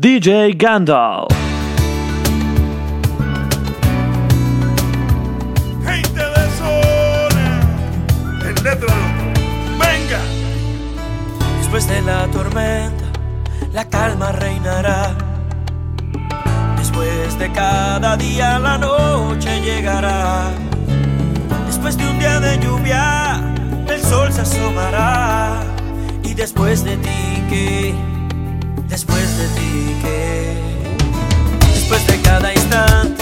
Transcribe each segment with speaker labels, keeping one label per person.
Speaker 1: DJ Gandalf.
Speaker 2: Gente de zona, el letra venga.
Speaker 3: Después de la tormenta, la calma reinará. Después de cada día, la noche llegará. Después de un día de lluvia, el sol se asomará después de ti que, después de ti que, después de cada instante.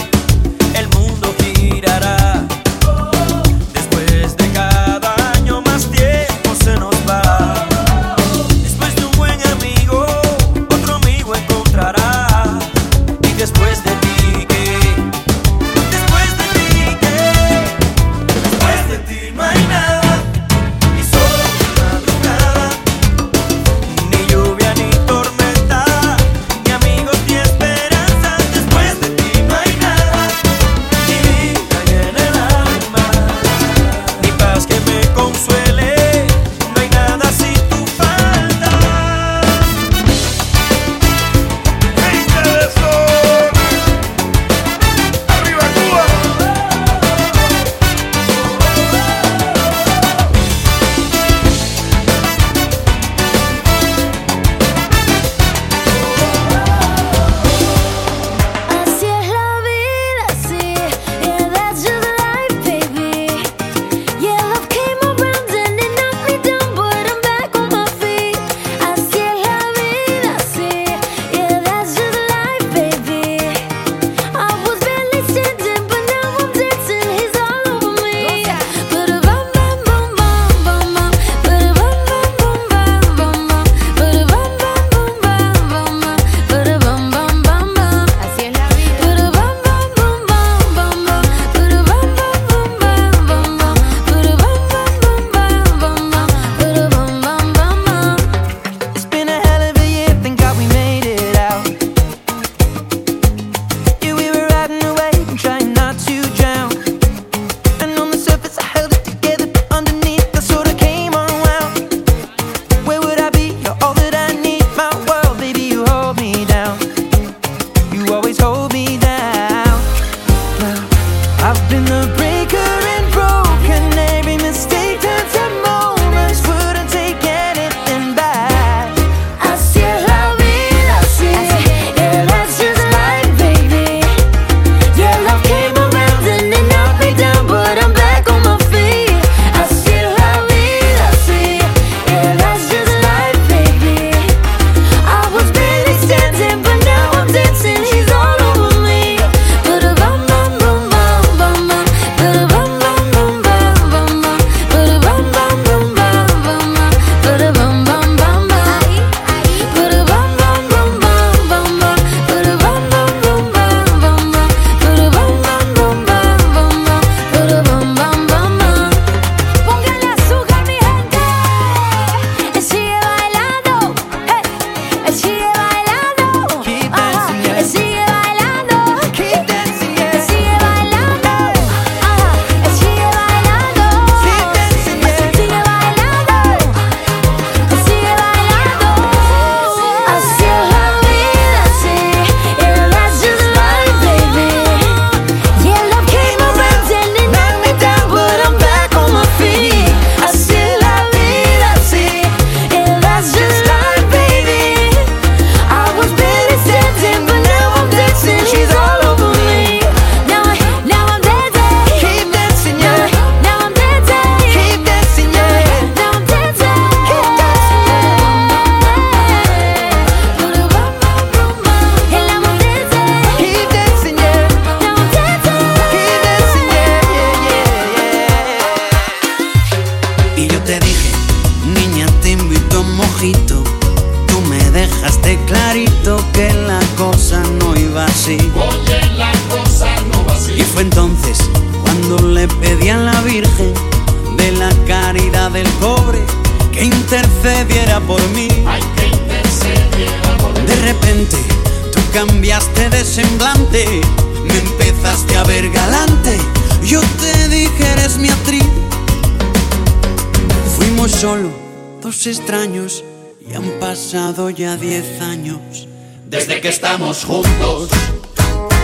Speaker 4: Diez años desde que estamos juntos.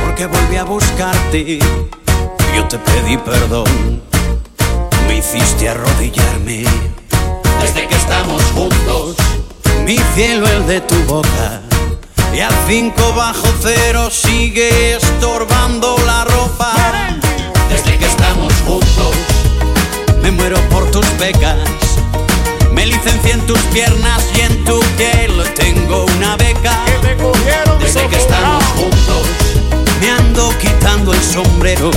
Speaker 4: Porque volví a buscarte, yo te pedí perdón. Me hiciste arrodillarme desde que estamos juntos. Mi cielo, el de tu boca. Y a cinco bajo cero sigue estorbando la ropa. Desde que estamos juntos, me muero por tus becas. Me licencié en tus piernas y en tu piel tengo una beca. Desde que estamos juntos, me ando quitando el sombrero.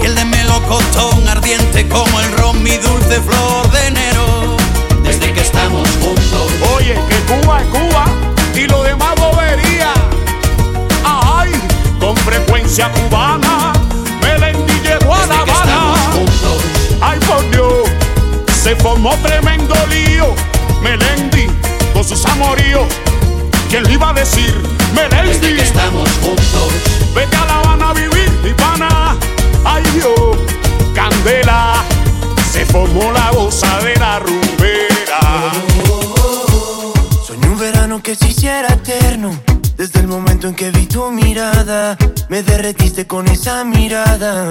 Speaker 4: Y el de melocotón ardiente como el ron, mi dulce flor de enero. Desde que estamos juntos,
Speaker 5: Oye, que Cuba es Cuba y lo demás bobería. Ay, con frecuencia cubana, se formó tremendo lío. Melendi con sus amoríos. ¿Quién le iba a decir?
Speaker 4: desde que
Speaker 5: Melendi,
Speaker 4: estamos juntos.
Speaker 5: vete a La Habana a vivir, mi pana. Ay, Dios, candela, se formó la gozadera rumbera.
Speaker 6: Soñé un verano que se hiciera eterno. Desde el momento en que vi tu mirada, me derretiste con esa mirada.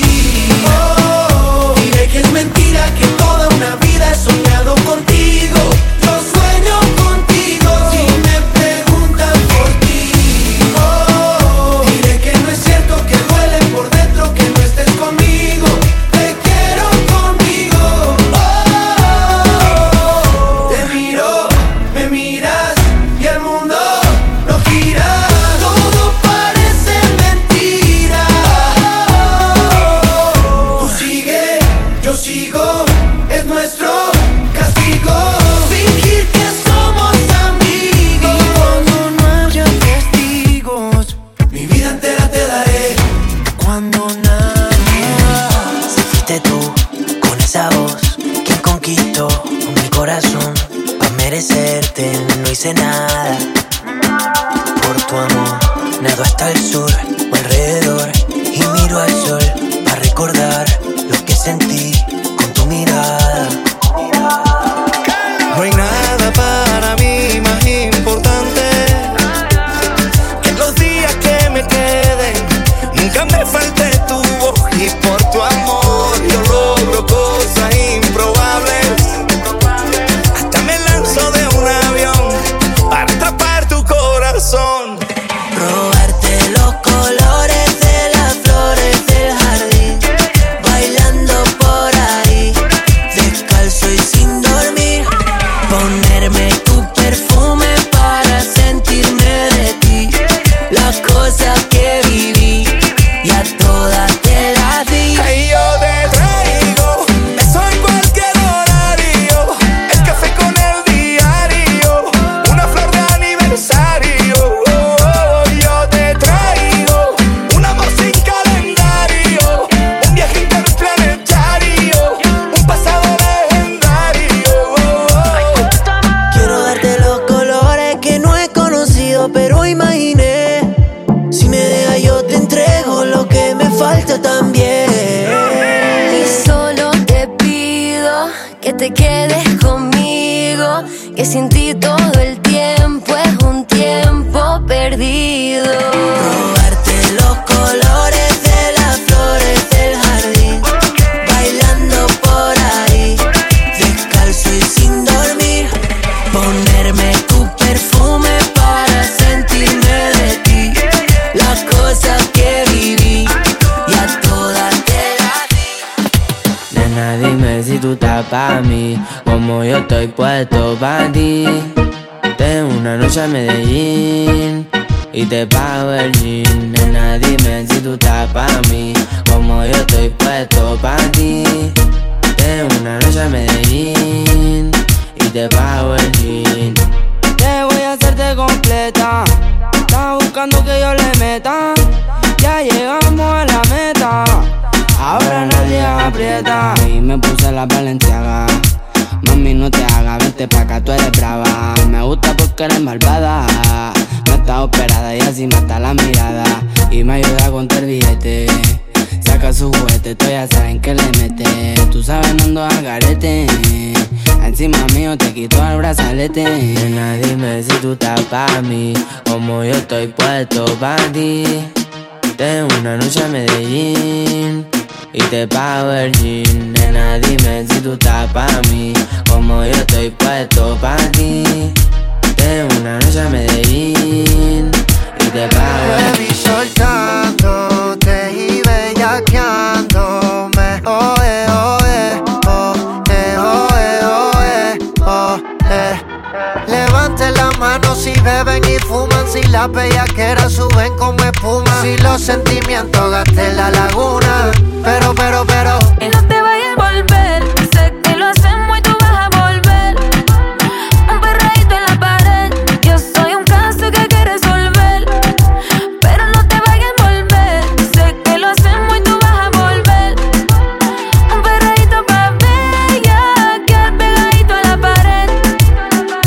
Speaker 6: oh, Y me
Speaker 7: puse la valenciaga. Mami, no te hagas, vente pa' acá, tú eres brava. Me gusta porque eres malvada. No está operada y así mata la mirada. Y me ayuda a contar billete. Saca su juguete, tú ya saben que le mete. Tú sabes, no ando al garete. Encima mío te quito el brazalete. Nena, dime si tú estás pa' mí. Como yo estoy puesto pa' ti. Tengo una noche a Medellín. Y te pago el jean, nena, dime si tú estás pa' mí. Como yo estoy puesto pa' ti. Tengo una noche a Medellín. Y te pago el
Speaker 8: Baby, soltándote y bellaqueándome. Si beben y fuman, si las bellaqueras suben como espuma, si los sentimientos gasten la laguna. Pero, pero, pero,
Speaker 3: Y no te vayas a volver. Sé que lo hacemos y tú vas a volver. Un perreíto en la pared. Yo soy un caso que hay que resolver. Pero no te vayas a volver. Sé que lo hacemos y tú vas a volver. Un perreíto pa' bella. Que pegadito a la pared.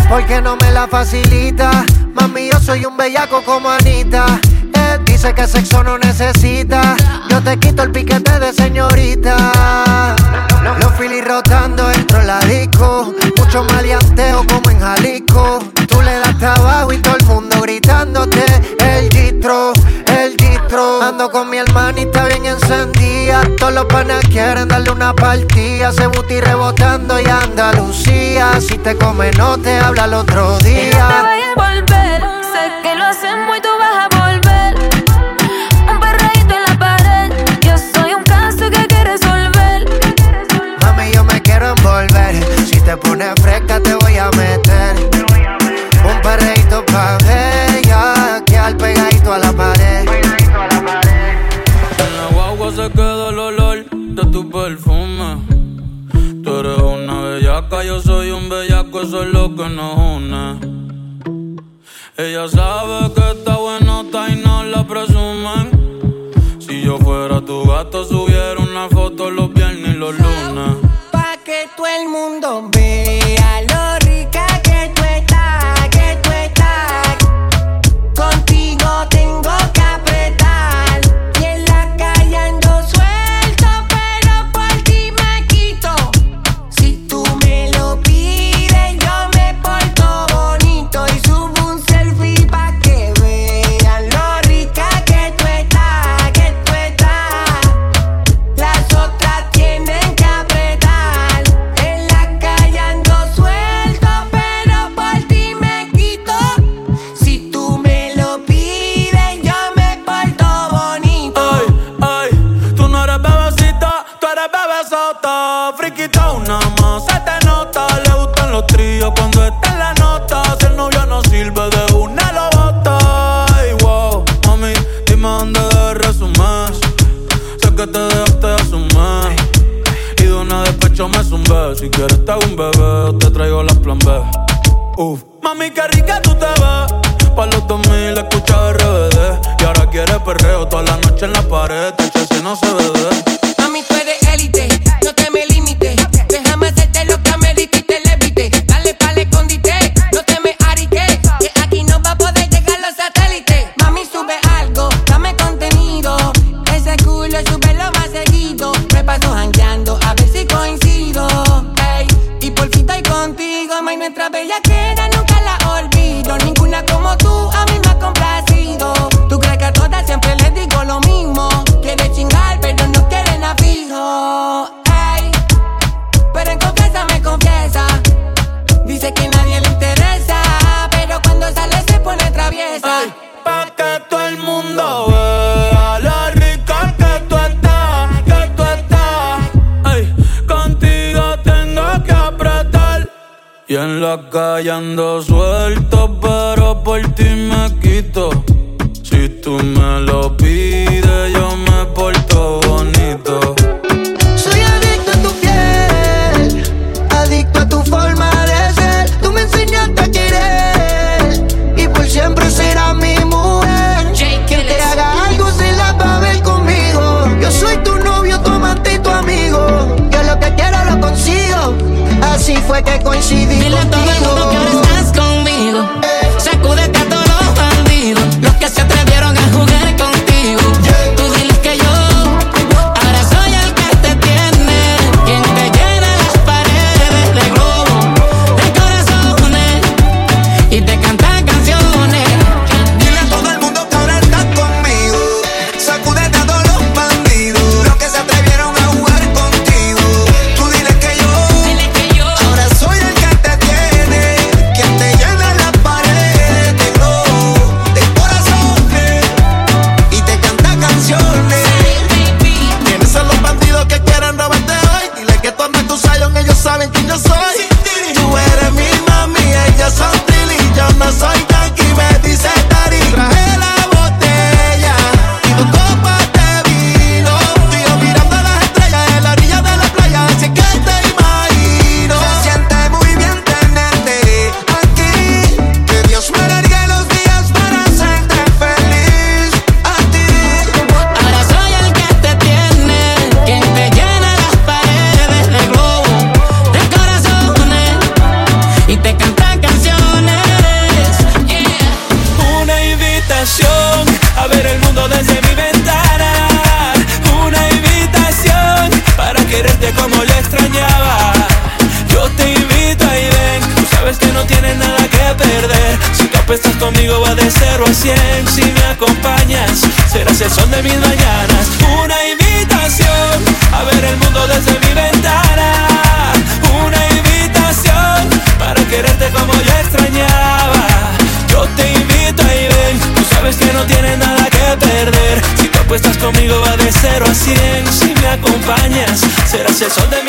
Speaker 8: porque no me facilita. Mami, yo soy un bellaco como Anita. Eh, dice que sexo no necesita. Yo te quito el piquete de señorita. Los filis rotando dentro de la disco. Mucho maleanteo como en Jalisco. Tú le das trabajo y todo el mundo gritándote. El gistro, Ando con mi hermanita bien encendida. Todos los panas quieren darle una partida. Se buti rebotando y Andalucía. Si te come, no te habla el otro día.
Speaker 9: Eso es lo que nos une. Ella sabe que está buenota y no la presumen. Si yo fuera tu gato, subiera una foto los viernes y los lunes.
Speaker 10: Pa' que todo el mundo Si
Speaker 9: quieres te hago un bebé, te traigo las plan B. Uf. Mami, qué rica tú te ves. Pa' los 2000 escucha RBD. Y ahora quieres perreo toda la noche en la pared. Te si no se ve
Speaker 10: la
Speaker 9: calle suelto, pero por ti me quito.
Speaker 11: el sol de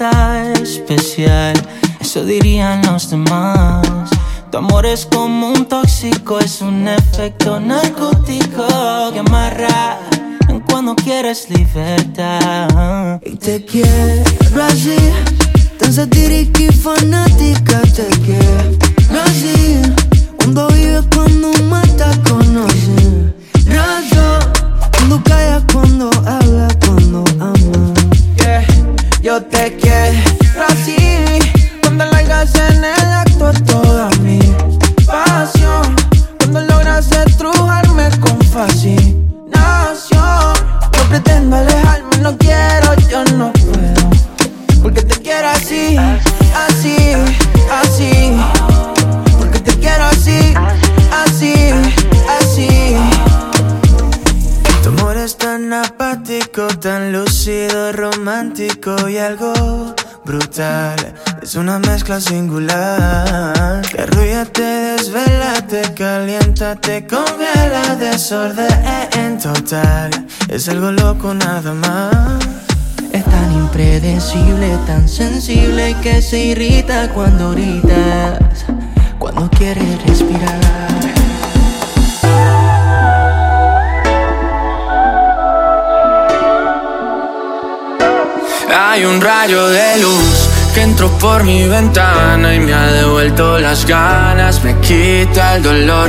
Speaker 12: especial, eso dirían los demás. Tu amor es
Speaker 6: me la desorden total. Es algo loco nada más.
Speaker 12: Es tan impredecible, tan sensible que se irrita cuando gritas, cuando quieres respirar.
Speaker 13: Hay un rayo de luz que entró por mi ventana y me ha devuelto las ganas, me quita el dolor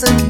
Speaker 14: doesn't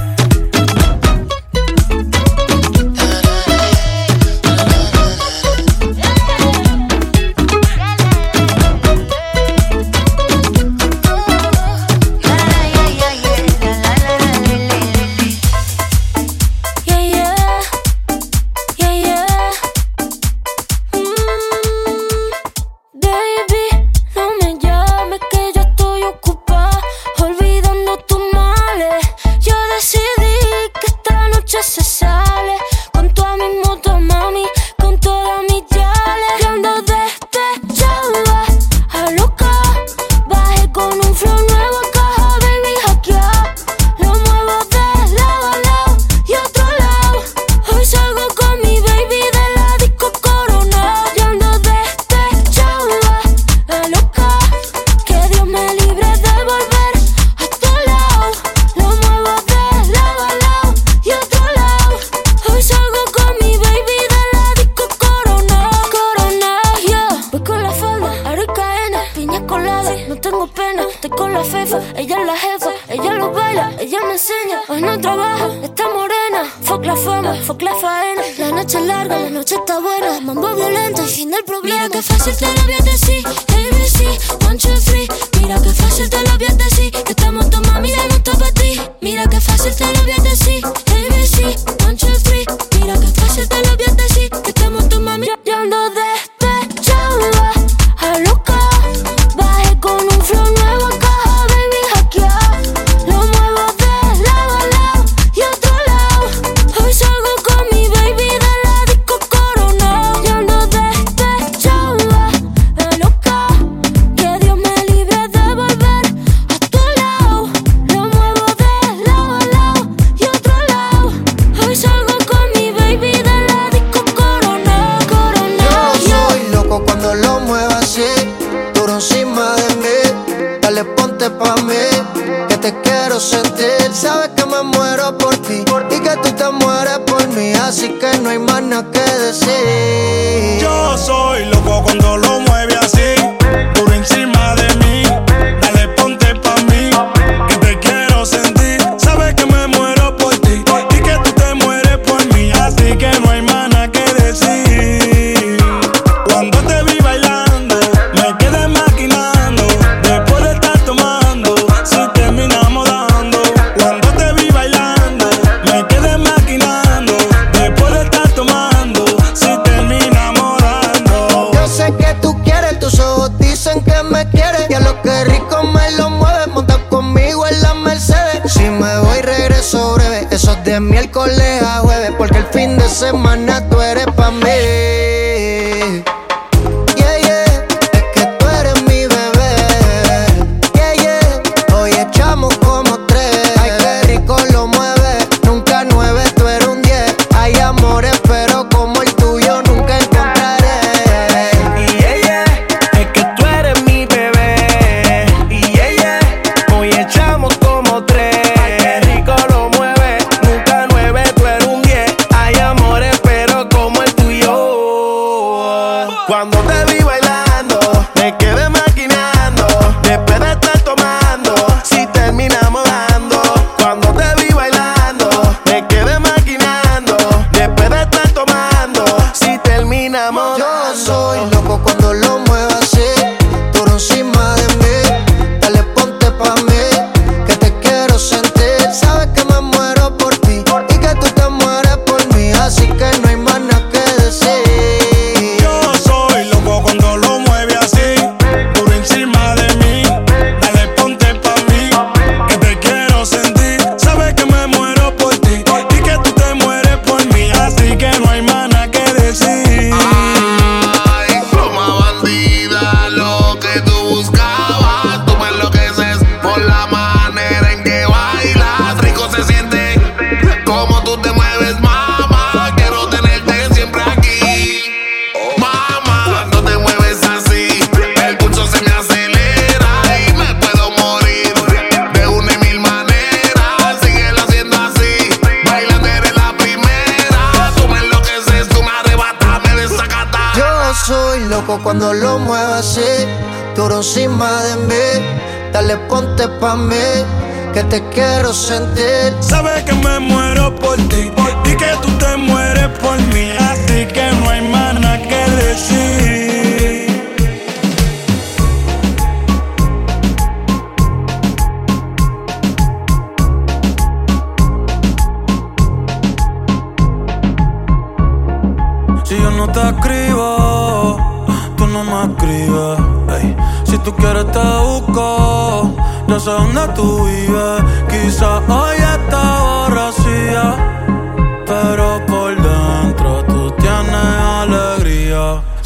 Speaker 8: pa' mí, que te quiero sentir. Sabes que me muero por ti y que tú te mueres por mí, así que no hay más. Que
Speaker 15: te quiero sentir. Sabes que me muero por ti y que tú te mueres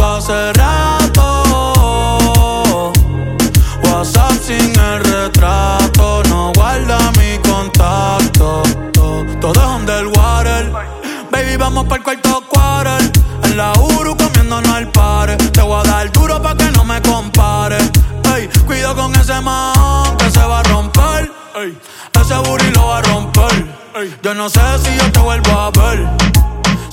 Speaker 9: Hace rato. WhatsApp sin el retrato, no guarda mi contacto. Todo es underwater. Baby, vamos para el cuarto quarter. En la Uru comiéndonos al par. Te voy a dar duro pa' que no me compare. Ey, cuido con ese man que se va a romper. Ey, ese booty lo va a romper. Ey, yo no sé si yo te vuelvo a ver.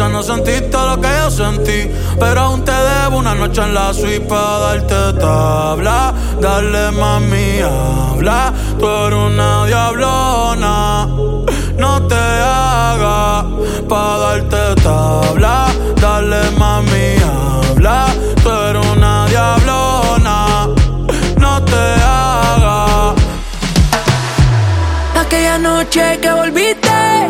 Speaker 9: Quizás no sentiste lo que yo sentí, pero aún te debo una noche en la suite para darte tabla. Dale mami, habla, tú eres una diablona. No te hagas para darte tabla. Dale mami, habla, tú eres una diablona. No te hagas.
Speaker 10: Aquella noche que volviste,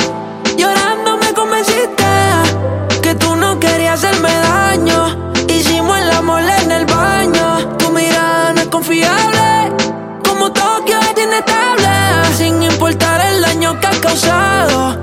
Speaker 10: confiable, como Tokio es inestable. Sin importar el daño que has causado,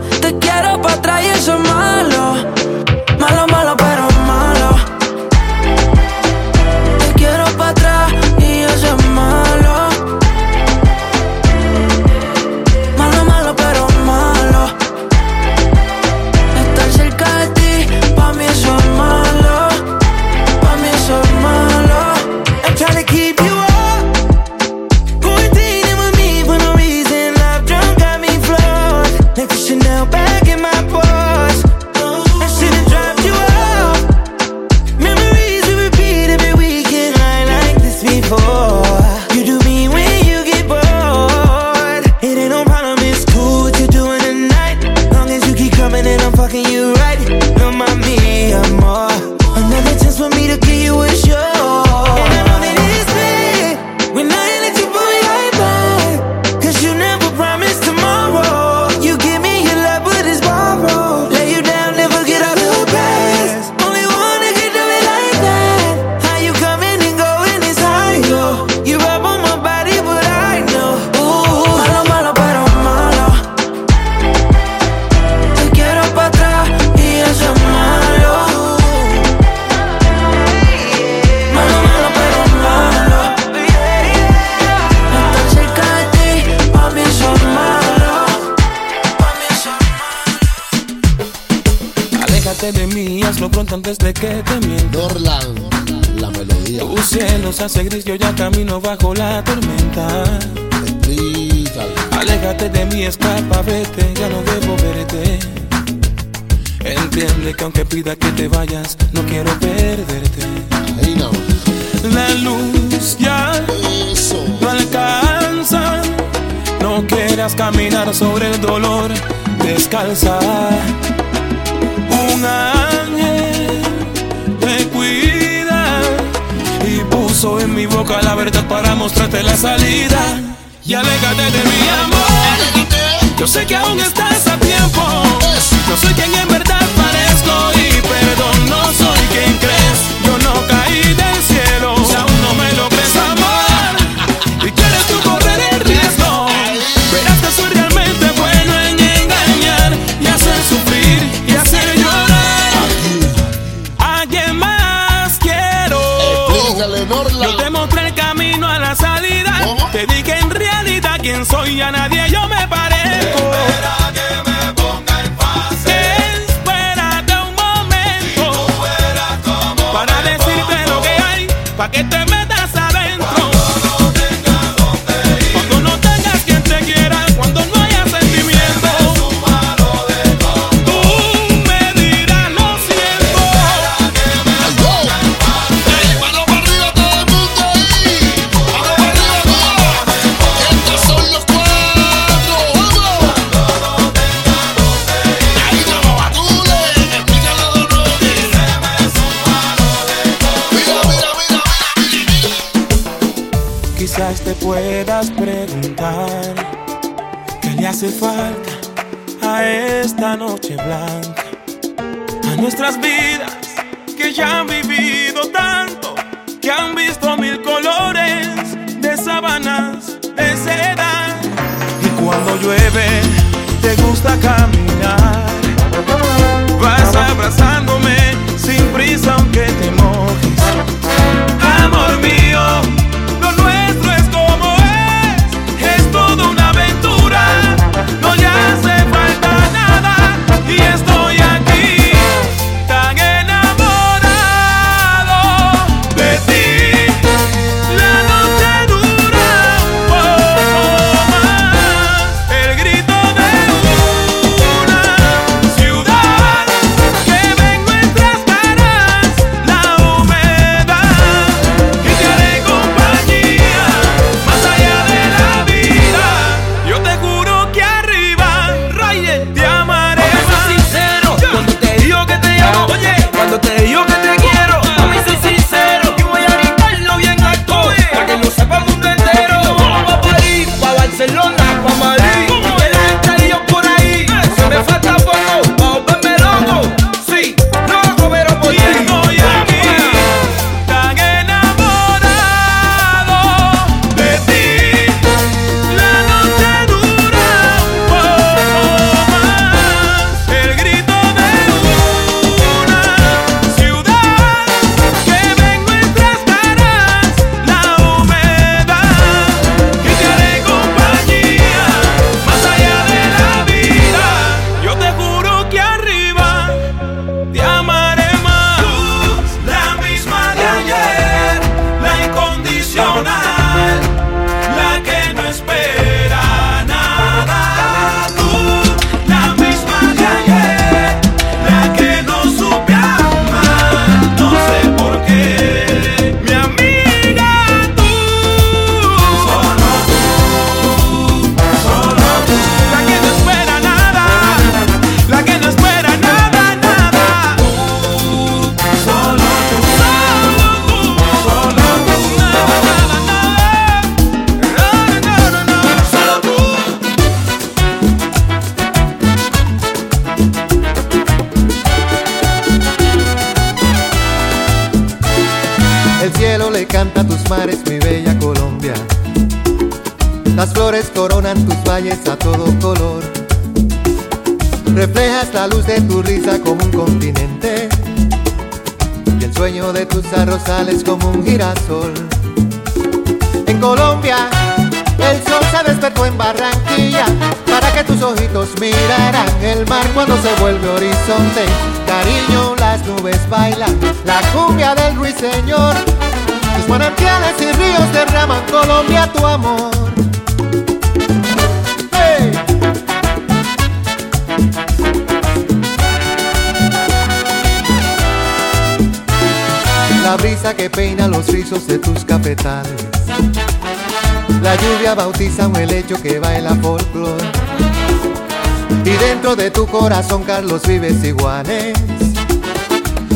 Speaker 13: Un ángel me cuida y puso en mi boca la verdad para mostrarte la salida. Y alégate de mi amor. Yo sé que aún estás a tiempo. sales como un
Speaker 16: girasol. En Colombia, el sol se despertó en Barranquilla para que tus ojitos miraran el mar cuando se vuelve horizonte. Cariño, las nubes bailan la cumbia del ruiseñor. Tus manantiales y ríos derraman Colombia tu amor. Brisa que peina los rizos de tus cafetales. La lluvia bautiza un helecho que baila folclore. Y dentro de tu corazón Carlos Vives y Juanes.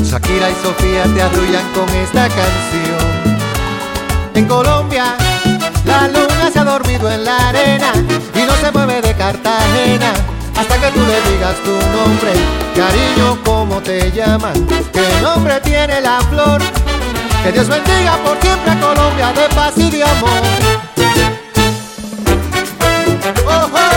Speaker 16: Shakira y Sofía te arrullan con esta canción. En Colombia, la luna se ha dormido en la arena y no se mueve de Cartagena hasta que tú le digas tu nombre. Cariño, ¿cómo te llaman? ¿Qué nombre tiene la flor? Que Dios bendiga por siempre a Colombia de paz y de amor. Oh, oye.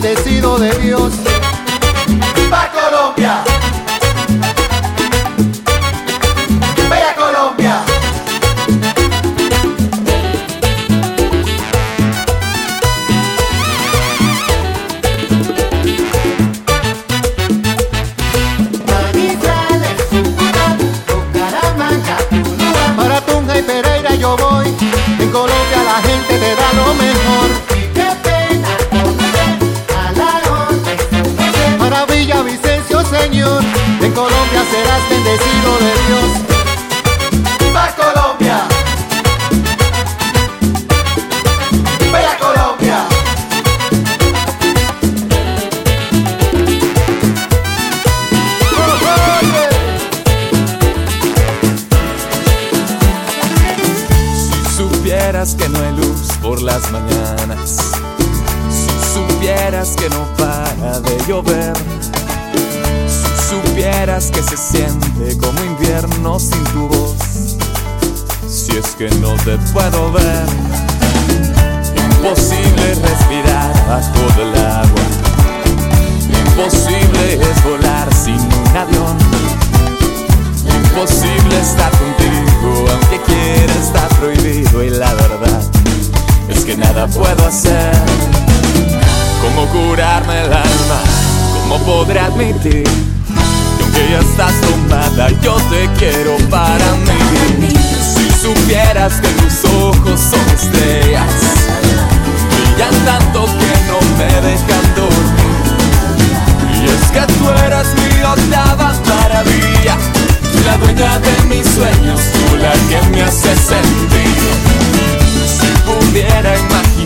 Speaker 16: Bendecido de Dios.
Speaker 17: Puedo hacer. ¿Cómo curarme el alma? ¿Cómo podré admitir que aunque ya estás tomada, yo te quiero para mí? Si supieras que tus ojos son estrellas, brillan tanto que no me dejan dormir. Y es que tú eres mi octava maravilla, la dueña de mis sueños, tú la que me hace sentir. Si pudiera imaginarlo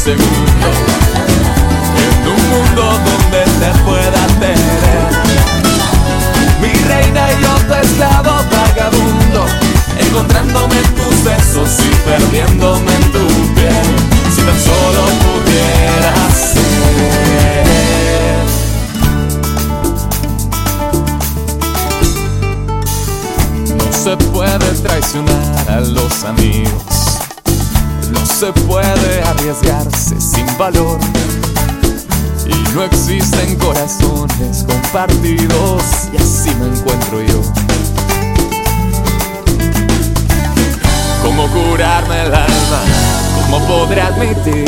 Speaker 17: un segundo, en un mundo donde te pueda tener. Mi reina y yo tu esclavo vagabundo, encontrándome en tus besos y perdiéndome en tu piel. Si tan solo pudieras ser. No se puede traicionar a los amigos. Se puede arriesgarse sin valor. Y no existen corazones compartidos. Y así me encuentro yo. ¿Cómo curarme el alma? ¿Cómo podré admitir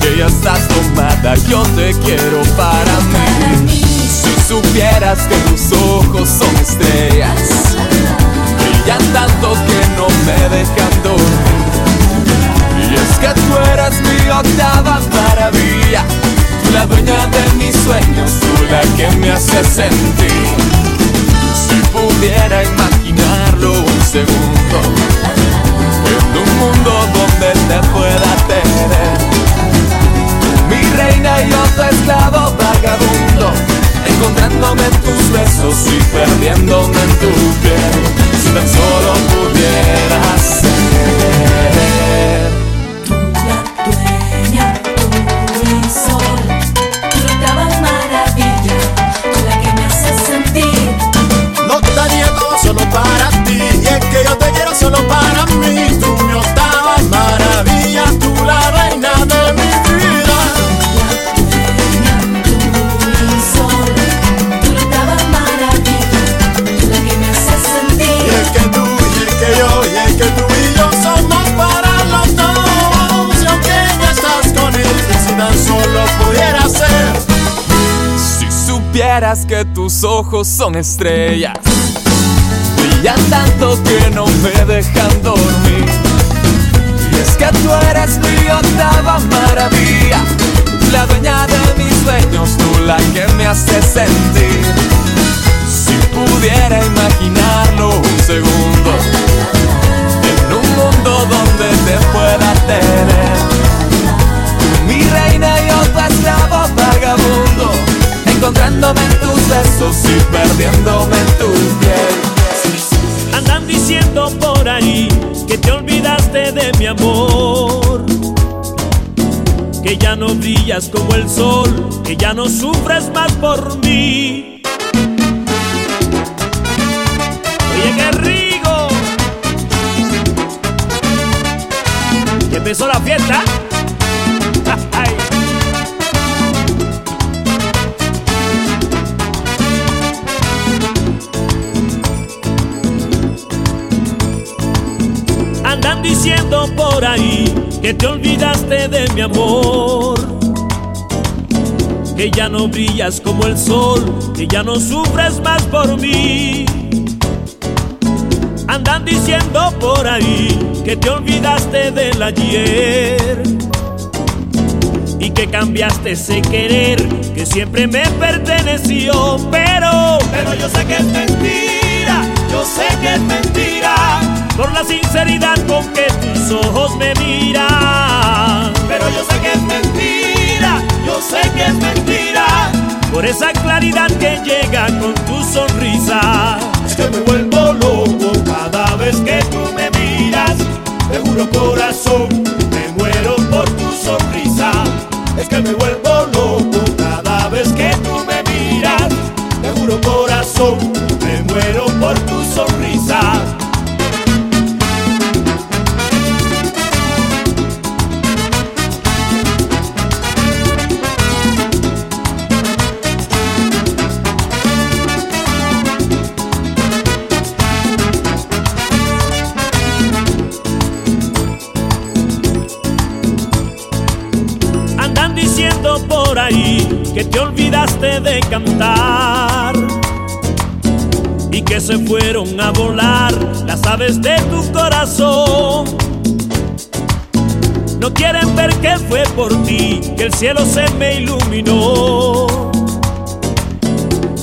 Speaker 17: que ya estás tomada, yo te quiero para mí? Si supieras que tus ojos son estrellas, brillan tanto que no me dejan dormir. Es que tú eres mi octava maravilla, tú la dueña de mis sueños, tú la que me hace sentir. Si pudiera imaginarlo un segundo, en un mundo donde te pueda tener. Mi reina y yo esclavo vagabundo, encontrándome en tus besos y perdiéndome en tu piel. Si tan solo pudieras ser. Supieras que tus ojos son estrellas, brillan tanto que no me dejan dormir. Y es que tú eres mi octava maravilla, la dueña de mis sueños, tú la que me hace sentir. Si pudiera imaginarlo un segundo, en un mundo donde te pueda tener, tú mi reina y tu esclavo vagabundo, encontrándome en tus besos y perdiéndome en tu piel.
Speaker 11: Andan diciendo por ahí que te olvidaste de mi amor. Que ya no brillas como el sol, que ya no sufres más por mí. Oye, qué rico. Empezó la fiesta. Por ahí que te olvidaste de mi amor. Que ya no brillas como el sol, que ya no sufres más por mí. Andan diciendo por ahí que te olvidaste del ayer. Y que cambiaste ese querer que siempre me perteneció. Pero, pero yo sé que es mentira, yo sé que es mentira por la sinceridad con que ojos me miran. Pero yo sé que es mentira, yo sé que es mentira, por esa claridad que llega con tu sonrisa. Es que me vuelvo loco cada vez que tú me miras. Te juro corazón, me muero por tu sonrisa. Es que me vuelvo loco cada vez que tú me miras. Te juro corazón, me muero por tu sonrisa. Diciendo por ahí que te olvidaste de cantar y que se fueron a volar las aves de tu corazón. No quieren ver que fue por ti que el cielo se me iluminó.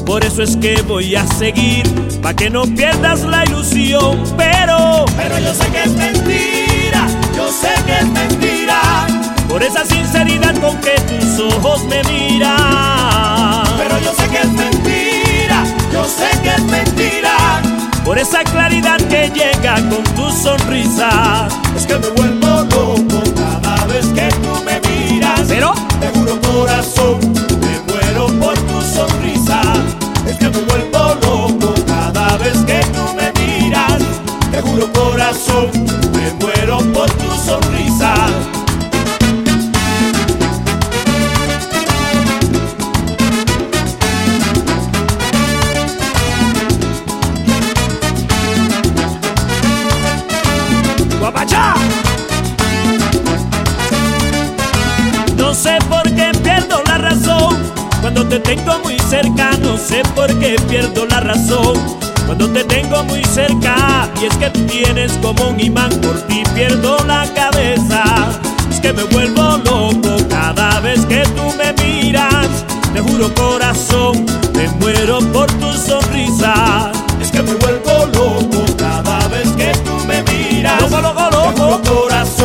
Speaker 11: Por eso es que voy a seguir, pa' que no pierdas la ilusión. Pero, pero yo sé que es mentira, yo sé que es mentira. Por esa sinceridad con que tus ojos me miran. Pero yo sé que es mentira, yo sé que es mentira. Por esa claridad que llega con tu sonrisa. Es que me vuelvo loco cada vez que tú me miras. Pero, te juro corazón, me muero por tu sonrisa. Es que me vuelvo loco cada vez que tú me miras. Te juro corazón, me muero por tu sonrisa. Tengo muy cerca. No sé por qué pierdo la razón cuando te tengo muy cerca. Y es que tú tienes como un imán, por ti pierdo la cabeza. Es que me vuelvo loco cada vez que tú me miras. Te juro corazón, me muero por tu sonrisa. Es que me vuelvo loco cada vez que tú me miras. Loco, loco, loco. Te juro corazón,